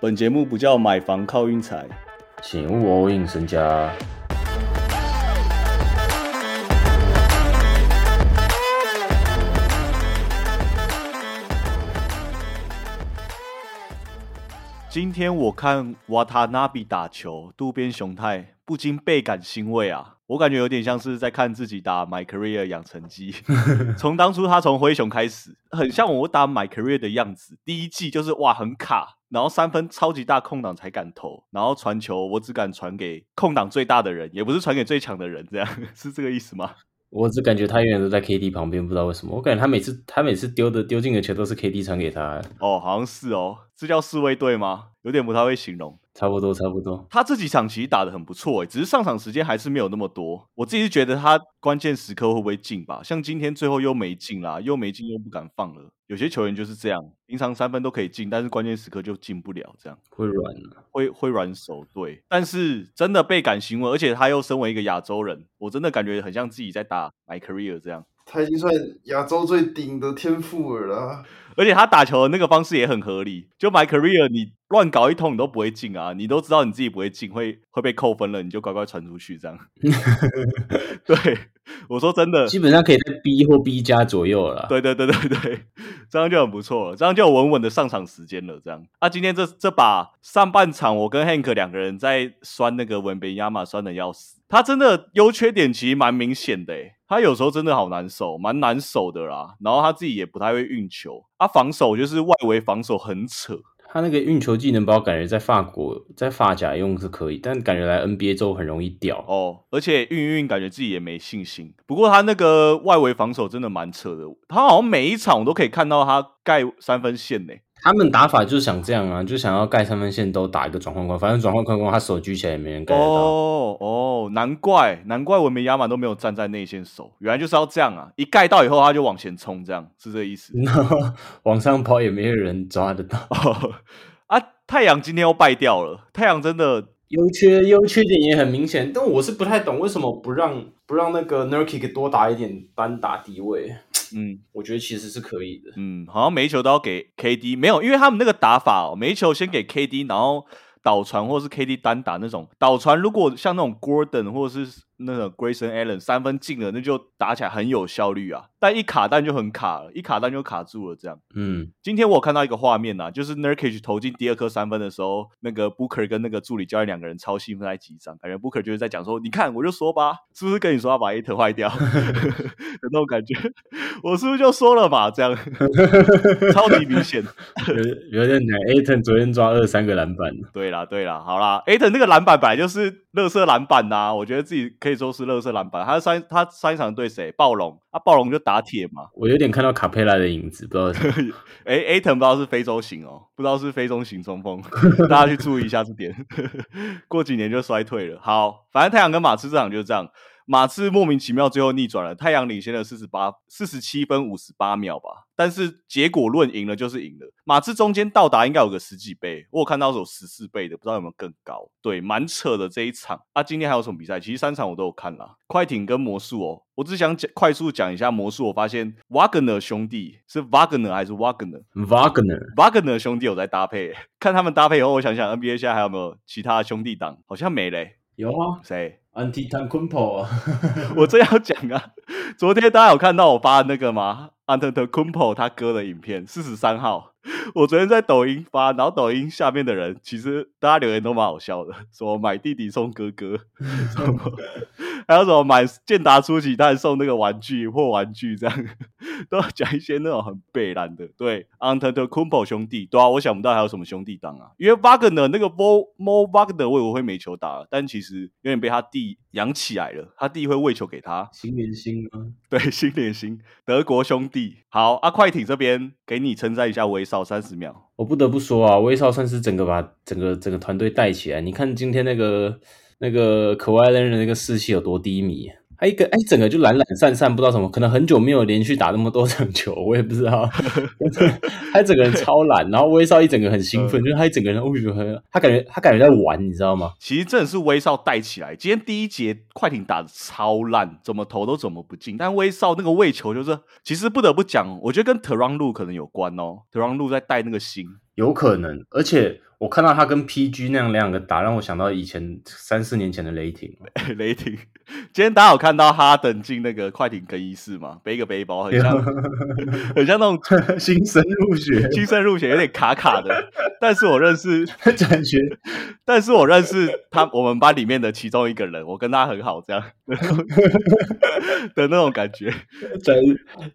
本节目不叫买房靠运财，请勿 all in 身家。今天我看瓦塔纳比打球，渡边雄太不禁倍感欣慰啊！我感觉有点像是在看自己打 My Career 养成记。从当初他从灰熊开始，很像我打 My Career 的样子。第一季就是哇很卡，然后三分超级大空档才敢投，然后传球我只敢传给空档最大的人，也不是传给最强的人，这样 是这个意思吗？我只感觉他永远都在 KD 旁边，不知道为什么。我感觉他每次他每次丢的丢进的球都是 KD 传给他。哦，好像是哦，这叫四卫队吗？有点不太会形容。差不多，差不多。他这几场其实打的很不错，只是上场时间还是没有那么多。我自己是觉得他关键时刻会不会进吧？像今天最后又没进啦，又没进又不敢放了。有些球员就是这样，平常三分都可以进，但是关键时刻就进不了，这样会软，会会软手。对，但是真的倍感欣慰，而且他又身为一个亚洲人，我真的感觉很像自己在打 My Career 这样。他已经算亚洲最顶的天赋了，而且他打球的那个方式也很合理。就 My Career，你乱搞一通，你都不会进啊！你都知道你自己不会进，会会被扣分了，你就乖乖传出去这样。对，我说真的，基本上可以在 B 或 B 加左右了。对对对对对，这样就很不错了，这样就稳稳的上场时间了。这样啊，今天这这把上半场，我跟 Hank 两个人在酸那个文本亚马，酸的要死。他真的优缺点其实蛮明显的，他有时候真的好难守，蛮难守的啦。然后他自己也不太会运球，他防守就是外围防守很扯。他那个运球技能，包感觉在法国在法甲用是可以，但感觉来 NBA 之后很容易掉哦。而且运运感觉自己也没信心。不过他那个外围防守真的蛮扯的，他好像每一场我都可以看到他盖三分线呢。他们打法就是想这样啊，就想要盖三分线都打一个转换框，反正转换框框他手举起来也没人盖得到。哦哦，难怪难怪文明亚马都没有站在内线守，原来就是要这样啊！一盖到以后他就往前冲，这样是这意思。往上跑也没有人抓得到。啊，太阳今天又败掉了，太阳真的优缺优缺点也很明显，但我是不太懂为什么不让不让那个 Nurkic 多打一点单打低位。嗯，我觉得其实是可以的。嗯，好像每一球都要给 KD，没有，因为他们那个打法哦，每一球先给 KD，然后倒传或是 KD 单打那种倒传，如果像那种 Gordon 或者是。那个 Grayson Allen 三分进了，那就打起来很有效率啊。但一卡弹就很卡了，一卡弹就卡住了。这样，嗯，今天我看到一个画面呐，就是 Nurkic 投进第二颗三分的时候，那个 Booker 跟那个助理教练两个人超兴奋在击掌，感觉 Booker 就是在讲说：“你看，我就说吧，是不是跟你说要把 A 特坏掉？” 有那种感觉，我是不是就说了嘛？这样 超级明显，有有点难。A 特昨天抓二三个篮板，对啦对啦，好啦，A 特那个篮板本来就是乐色篮板呐，我觉得自己可以。可以说是乐色篮板，他上他上一场对谁？暴龙啊，暴龙就打铁嘛。我有点看到卡佩拉的影子，不知道。哎，A 腾不知道是非洲型哦，不知道是非洲型中锋，大家去注意一下这点。过几年就衰退了。好，反正太阳跟马刺这场就是这样。马刺莫名其妙最后逆转了，太阳领先了四十八、四十七分五十八秒吧。但是结果论赢了就是赢了。马刺中间到达应该有个十几倍，我有看到是有十四倍的，不知道有没有更高。对，蛮扯的这一场。啊，今天还有什么比赛？其实三场我都有看啦。快艇跟魔术哦，我只想讲快速讲一下魔术。我发现 Wagner 兄弟是 Wagner 还是 Wagner？Wagner，Wagner 兄弟有在搭配。看他们搭配以后，我想想 NBA 现在还有没有其他兄弟档？好像没嘞。有啊，谁？安提坦昆普，我正要讲啊。昨天大家有看到我发那个吗？？Anton Kumpo 他哥的影片，四十三号。我昨天在抖音发，然后抖音下面的人其实大家留言都蛮好笑的，说买弟弟送哥哥 什么，还有什么买健达初级蛋送那个玩具或玩具这样，都要讲一些那种很背烂的。对，安特特昆普兄弟，对啊，我想不到还有什么兄弟档啊，因为 Wagner 那个 Mo Mo Wagner 为我会没球打，但其实有点被他弟养起来了，他弟会喂球给他。新连心吗？对，新连心，德国兄弟。好，阿快艇这边给你称赞一下威少三十秒。我不得不说啊，威少算是整个把整个整个团队带起来。你看今天那个那个可外人的那个士气有多低迷。他一个哎，整个就懒懒散散，不知道什么，可能很久没有连续打那么多 场球，我也不知道。他整个人超懒，然后威少一整个很兴奋，就是他一整个人，我觉得他感觉他感觉在玩，你知道吗？其实真的是威少带起来。今天第一节快艇打的超烂，怎么投都怎么不进。但威少那个喂球，就是其实不得不讲，我觉得跟特朗路可能有关哦。特朗路在带那个心，有可能。而且我看到他跟 PG 那样两个打，让我想到以前三四年前的雷霆。雷霆，今天大家有看到哈登进那个快艇更衣室吗？背个背包，很像 很像那种 新生入学，新生入学有点卡卡的。但是我认识转学，但是我认识他，我们班里面的其中一个人，我跟他很好，这样的那种感觉。转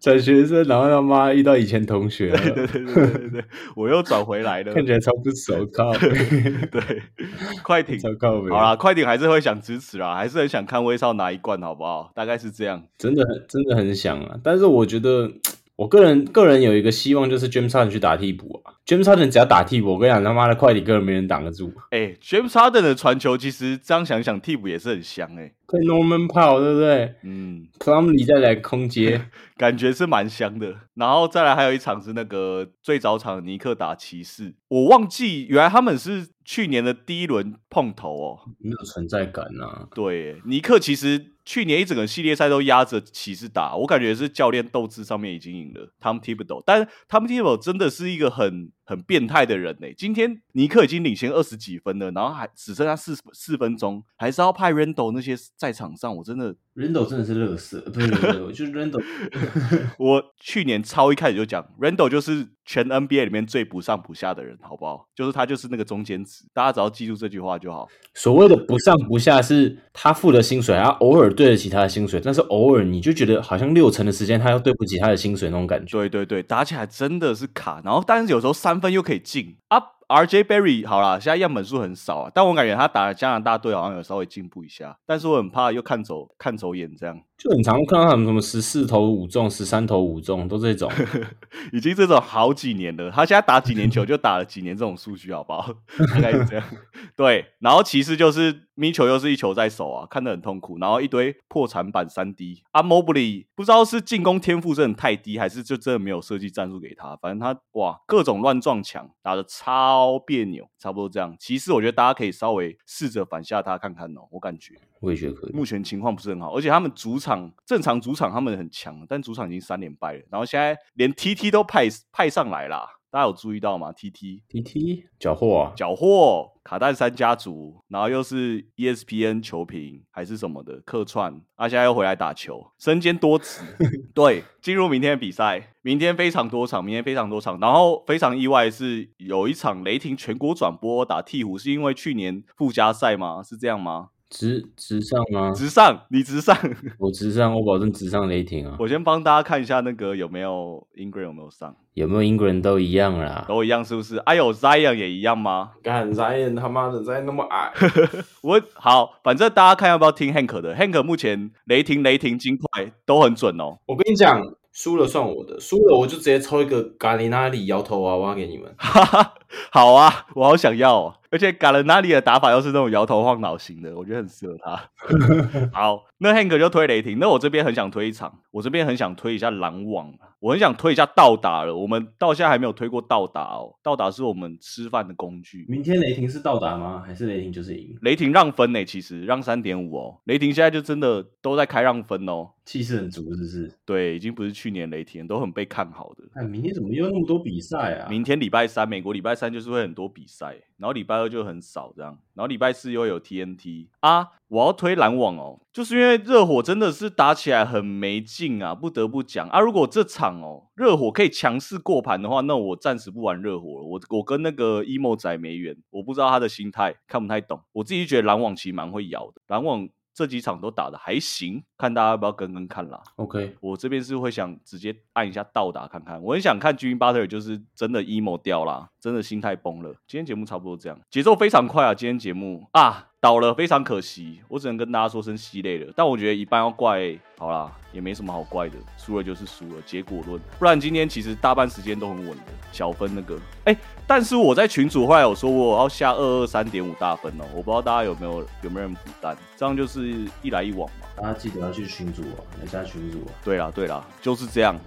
转学生，然后他妈遇到以前同学，对对对对对对，我又转回来了，看起来超不熟靠。对，快艇靠好啦，快艇还是会想支持啦，还是很想看威少拿一冠，好不好？大概是这样，真的很真的很想啊。但是我觉得，我个人个人有一个希望，就是 James Harden 去打替补啊。James Harden 只要打替补，我跟你讲，他妈的快艇根本没人挡得住。哎，James Harden 的传球其实这样想想，替补也是很香哎。可以 Norman Powell 对不对？嗯，Plumlee 再来空接，感觉是蛮香的。然后再来还有一场是那个最早场尼克打骑士，我忘记原来他们是去年的第一轮碰头哦，没有存在感啊。对，尼克其实去年一整个系列赛都压着骑士打，我感觉是教练斗志上面已经赢了 Tom Thibodeau，但是 Tom Thibodeau 真的是一个很。很变态的人呢。今天尼克已经领先二十几分了，然后还只剩下四四分钟，还是要派 Randle 那些在场上。我真的 Randle 真的是乐色，不是不是，就是 Randle。我去年超一开始就讲，Randle 就是全 NBA 里面最不上不下的人，好不好？就是他就是那个中间值，大家只要记住这句话就好。所谓的不上不下，是他付的薪水，他偶尔对得起他的薪水，但是偶尔你就觉得好像六成的时间他要对不起他的薪水那种感觉。对对对，打起来真的是卡，然后但是有时候三。分又可以进啊！RJ Berry 好了，现在样本数很少啊，但我感觉他打加拿大队好像有稍微进步一下，但是我很怕又看走看走眼这样。就很常看到他们什么十四投五中、十三投五中，都这种，已经这种好几年了。他现在打几年球就打了几年这种数据，好不好？大概是这样。对，然后其实就是咪球又是一球在手啊，看得很痛苦。然后一堆破产版三 D 啊，Mobley 不知道是进攻天赋真的太低，还是就真的没有设计战术给他。反正他哇，各种乱撞墙，打的超别扭，差不多这样。其实我觉得大家可以稍微试着反下他看看哦，我感觉。我也觉得可以。目前情况不是很好，而且他们主场正常主场他们很强，但主场已经三连败了。然后现在连 TT 都派派上来啦，大家有注意到吗？TT TT 缴获啊，缴获卡戴珊家族，然后又是 ESPN 球评还是什么的客串，啊，现在又回来打球，身兼多职。对，进入明天的比赛，明天非常多场，明天非常多场。然后非常意外是有一场雷霆全国转播打鹈鹕，是因为去年附加赛吗？是这样吗？直直上吗？直上，你直上，我直上，我保证直上雷霆啊！我先帮大家看一下那个有没有 Ingram 有没有上，有没有 Ingram 都一样啦，都一样是不是？哎呦 Zion 也一样吗？干 Zion 他妈的 Zion 那么矮，我好，反正大家看要不要听 Hank 的，Hank 目前雷霆、雷霆金块都很准哦。我跟你讲，输了算我的，输了我就直接抽一个咖喱那里摇头娃娃给你们。好啊，我好想要。而且嘎伦纳里的打法又是那种摇头晃脑型的，我觉得很适合他。好，那 Hank 就推雷霆。那我这边很想推一场，我这边很想推一下篮网我很想推一下倒打了。我们到现在还没有推过倒打哦。倒打是我们吃饭的工具。明天雷霆是倒打吗？还是雷霆就是赢？雷霆让分呢？其实让三点五哦。雷霆现在就真的都在开让分哦，气势很足，是不是？对，已经不是去年雷霆都很被看好的。哎，明天怎么又那么多比赛啊？明天礼拜三，美国礼拜三就是会很多比赛，然后礼拜二就很少这样。然后礼拜四又有 TNT 啊，我要推篮网哦，就是因为热火真的是打起来很没劲啊，不得不讲啊。如果这场哦，热火可以强势过盘的话，那我暂时不玩热火了。我我跟那个 emo 仔没缘，我不知道他的心态，看不太懂。我自己觉得篮网其实蛮会咬的，篮网。这几场都打的还行，看大家要不要跟跟看啦。OK，我这边是会想直接按一下倒打看看，我很想看 Jimmy Butler 就是真的 emo 掉啦，真的心态崩了。今天节目差不多这样，节奏非常快啊！今天节目啊。倒了，非常可惜，我只能跟大家说声稀累了。但我觉得一半要怪，好啦，也没什么好怪的，输了就是输了，结果论。不然今天其实大半时间都很稳的，小分那个，哎，但是我在群主后来有说我要下二二三点五大分哦，我不知道大家有没有有没有人补单，这样就是一来一往嘛。大家记得要去群主哦，来加群组。对啦对啦，就是这样。